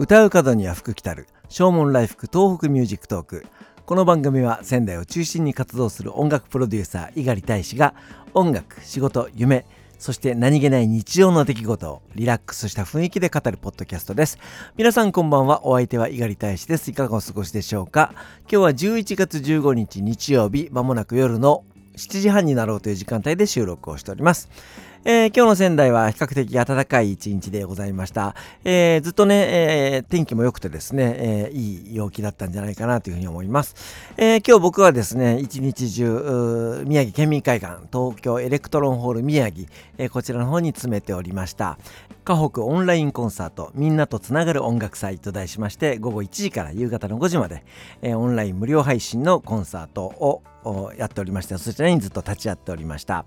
笑う門には福来たる唱門来福東北ミュージックトークこの番組は仙台を中心に活動する音楽プロデューサー猪狩大使が音楽仕事夢そして何気ない日常の出来事をリラックスした雰囲気で語るポッドキャストです。皆さんこんばんは。お相手は猪狩大使です。いかがお過ごしでしょうか？今日は11月15日日曜日、まもなく夜の7時半になろうという時間帯で収録をしております。えー、今日の仙台は比較的暖かい一日でございました。えー、ずっとね、えー、天気も良くてですね、えいい陽気だったんじゃないかなというふうに思います。え今日僕はですね、一日中、宮城県民会館、東京エレクトロンホール宮城、えこちらの方に詰めておりました。河北オンラインコンサート、みんなとつながる音楽祭と題しまして、午後1時から夕方の5時まで、えオンライン無料配信のコンサートををやっておりましてそちらにずっと立ち会っておりました、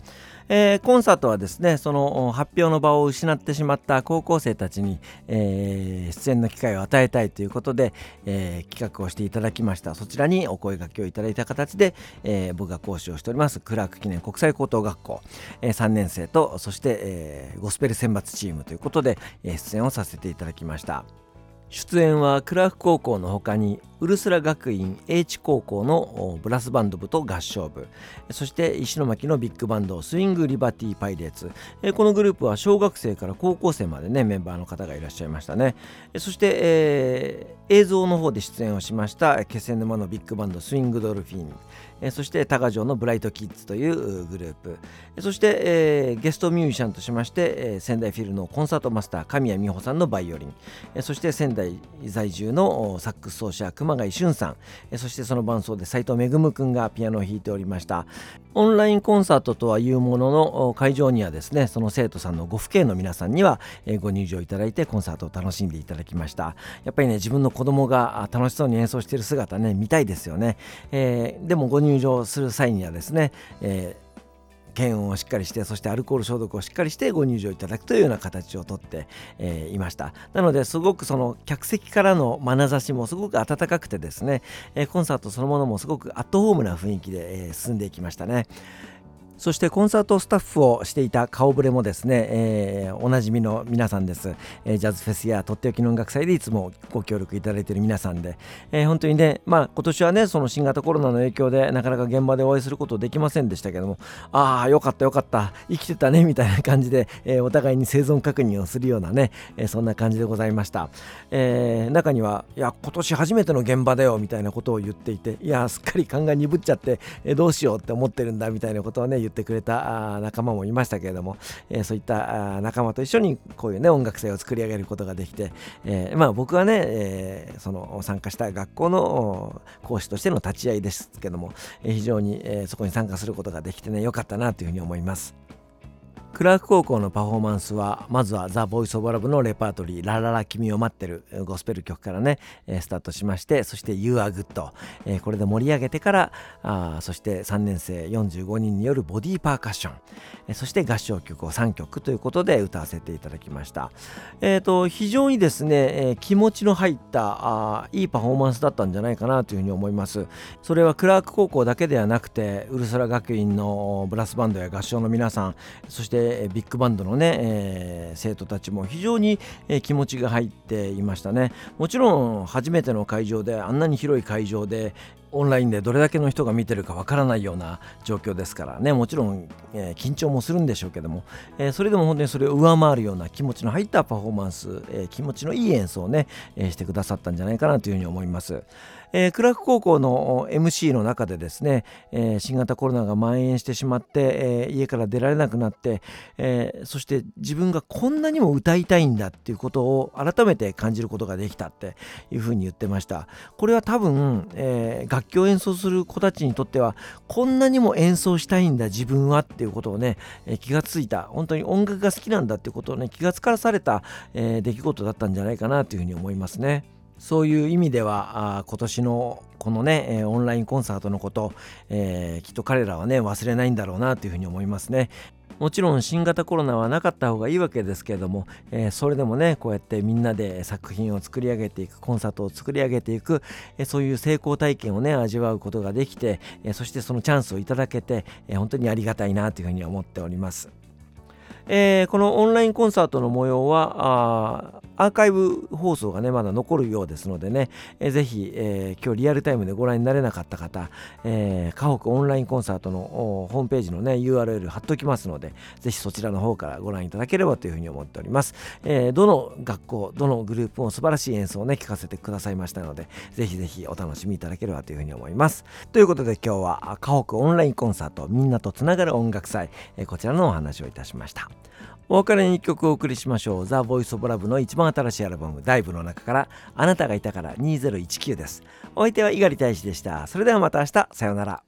えー、コンサートはですねその発表の場を失ってしまった高校生たちに、えー、出演の機会を与えたいということで、えー、企画をしていただきました。そちらにお声掛けをいただいた形で、え僕が講師をしておりますクラーク記念国際高等学校、え3年生とそして、えゴスペル選抜チームということで、え出演をさせていただきました。出演はクラーク高校の他にウルスラ学院 H 高校のブラスバンド部と合唱部。そして石巻のビッグバンドスイング・リバティ・パイレーツ。このグループは小学生から高校生までねメンバーの方がいらっしゃいましたね。そして、えー、映像の方で出演をしました気仙沼のビッグバンドスイング・ドルフィン。えそして多賀城のブライトキッズというグループ。そして、えー、ゲストミュージシャンとしまして、えー、仙台フィルのコンサートマスター神谷美穂さんのバイオリン、えそして仙台在住のサックス奏者熊谷俊さん、えそしてその伴奏で斉藤恵君がピアノを弾いておりました。オンラインコンサートとはいうものの会場にはですねその生徒さんのご父兄の皆さんには、えご入場いただいてコンサートを楽しんでいただきました。やっぱりね自分の子供が楽しそうに演奏している姿ね見たいですよね、えー、でもご入入場する際にはですね、えー検温をしっかりしてそしてアルコール消毒をしっかりしてご入場いただくというような形をとって、えー、いました。なのですごくその客席からの眼差しもすごく温かくてですね、えー、コンサートそのものもすごくアットホームな雰囲気で、えー、進んでいきましたね。そしてコンサートスタッフをしていた顔ぶれもですね、えー、おなじみの皆さんです、えー、ジャズフェスやとっておきの音楽祭でいつもご協力いただいている皆さんで、えー、本当にね、まあ今年はね、その新型コロナの影響でなかなか現場でお会いすることできませんでしたけども、ああ、よかったよかった、生きてたねみたいな感じで、えー、お互いに生存確認をするようなね、えー、そんな感じでございました。えー、中には、いや、今年初めての現場だよみたいなことを言っていて、いや、すっかり勘が鈍っちゃって、えー、どうしようって思ってるんだみたいなことをね、言ってくれた仲間もいましたけれども、えー、そういった仲間と一緒にこういうね音楽祭を作り上げることができて、えー、まあ僕はね、えー、その参加した学校の講師としての立ち会いですけども、え、非常に、え、そこに参加することができてね良かったなというふうに思います。クラーク高校のパフォーマンスはまずはザ・ボイス・オブ・ラブのレパートリー「ラララ君を待ってる」ゴスペル曲からねスタートしましてそして「You are good」これで盛り上げてからあそして3年生45人によるボディーパーカッションそして合唱曲を3曲ということで歌わせていただきました。え、ー、と非常にですねえ気持ちの入ったあいいパフォーマンスだったんじゃないかなというふうに思います。それはクラーク高校だけではなくてウルスラ学院のブラスバンドや合唱の皆さんそしてビッグバンドのね、えー、生徒たちも非常に、えー、気持ちが入っていましたね。もちろん初めての会場であんなに広い会場でオンラインでどれだけの人が見てるかわからないような状況ですからね。もちろん、えー、緊張もするんでしょうけども、えー、それでも本当にそれを上回るような気持ちの入ったパフォーマンス、えー、気持ちのいい演奏をね、えしてくださったんじゃないかなというふうに思います。えー、クラーク高校の MC の中でですね、えー、新型コロナが蔓延してしまって、えー、家から出られなくなって、えそして自分がこんなにも歌いたいんだっていうことを改めて感じることができたっていうふうに言ってました。これは多分、え楽器を演奏する子たちにとってはこんなにも演奏したいんだ自分はっていうことをね、え気がついた本当に音楽が好きなんだっていうことをね気がつかされた、え出来事だったんじゃないかなというふうに思いますね。そういう意味ではあ今年のこのね、えー、オンラインコンサートのこと、えー、きっと彼らはね忘れないんだろうなというふうに思いますね。もちろん新型コロナはなかった方がいいわけですけれども、えー、それでもねこうやってみんなで作品を作り上げていくコンサートを作り上げていく、えー、そういう成功体験をね味わうことができて、えー、そしてそのチャンスをいただけて、え本当にありがたいなというふうに思っております。え、このオンラインコンサートの模様はアーカイブ放送がねまだ残るようですのでね、えー、ぜひ、えー、今日リアルタイムでご覧になれなかった方、えー、河北オンラインコンサートのホームページのね URL 貼っときますのでぜひそちらの方からご覧いただければというふうに思っております、えー、どの学校どのグループも素晴らしい演奏をね聞かせてくださいましたのでぜひぜひお楽しみいただければというふうに思います。ということで今日は河北オンラインコンサートみんなとつながる音楽祭、えー、こちらのお話をいたしました。お別れに1曲お送りしましょう。ザ・ボイス・オブ・ラブの一番新しいアルバム、ダイブの中から、あなたがいたから2019です。お相手は猪狩大使でした。それではまた明日、さようなら。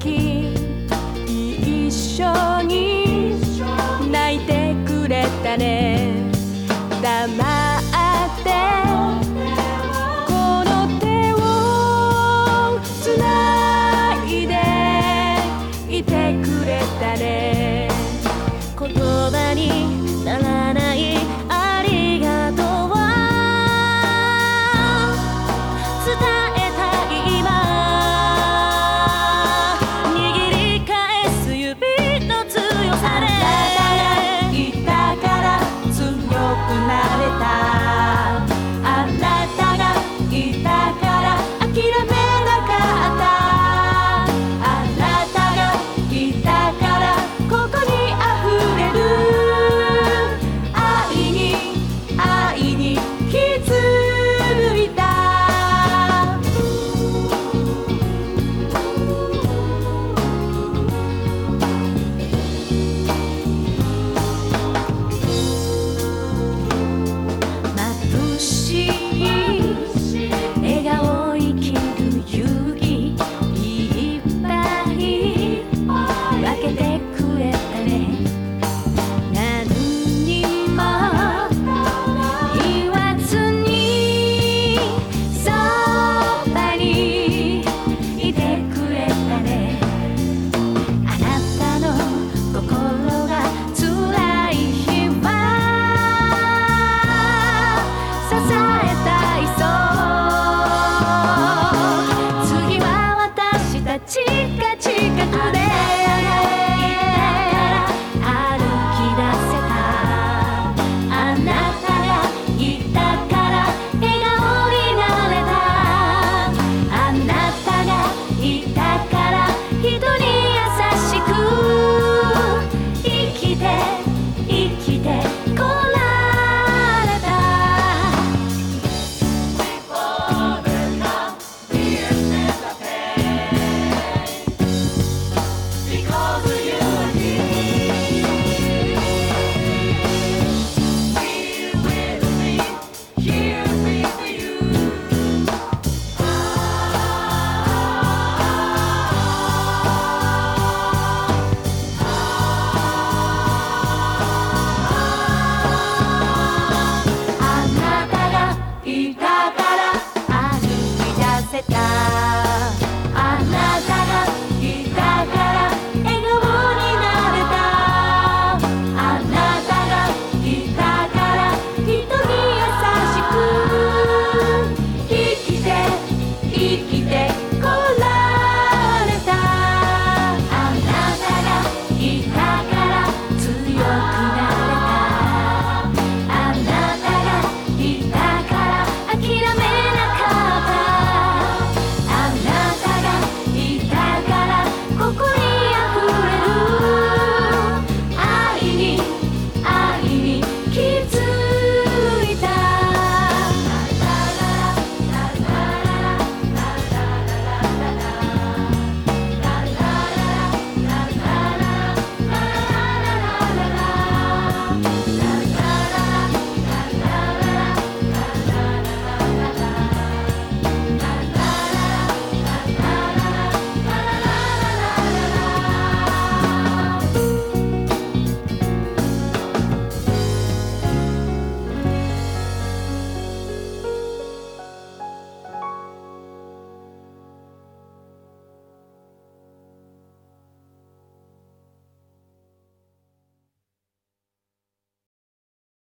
時一緒に泣いてくれたね。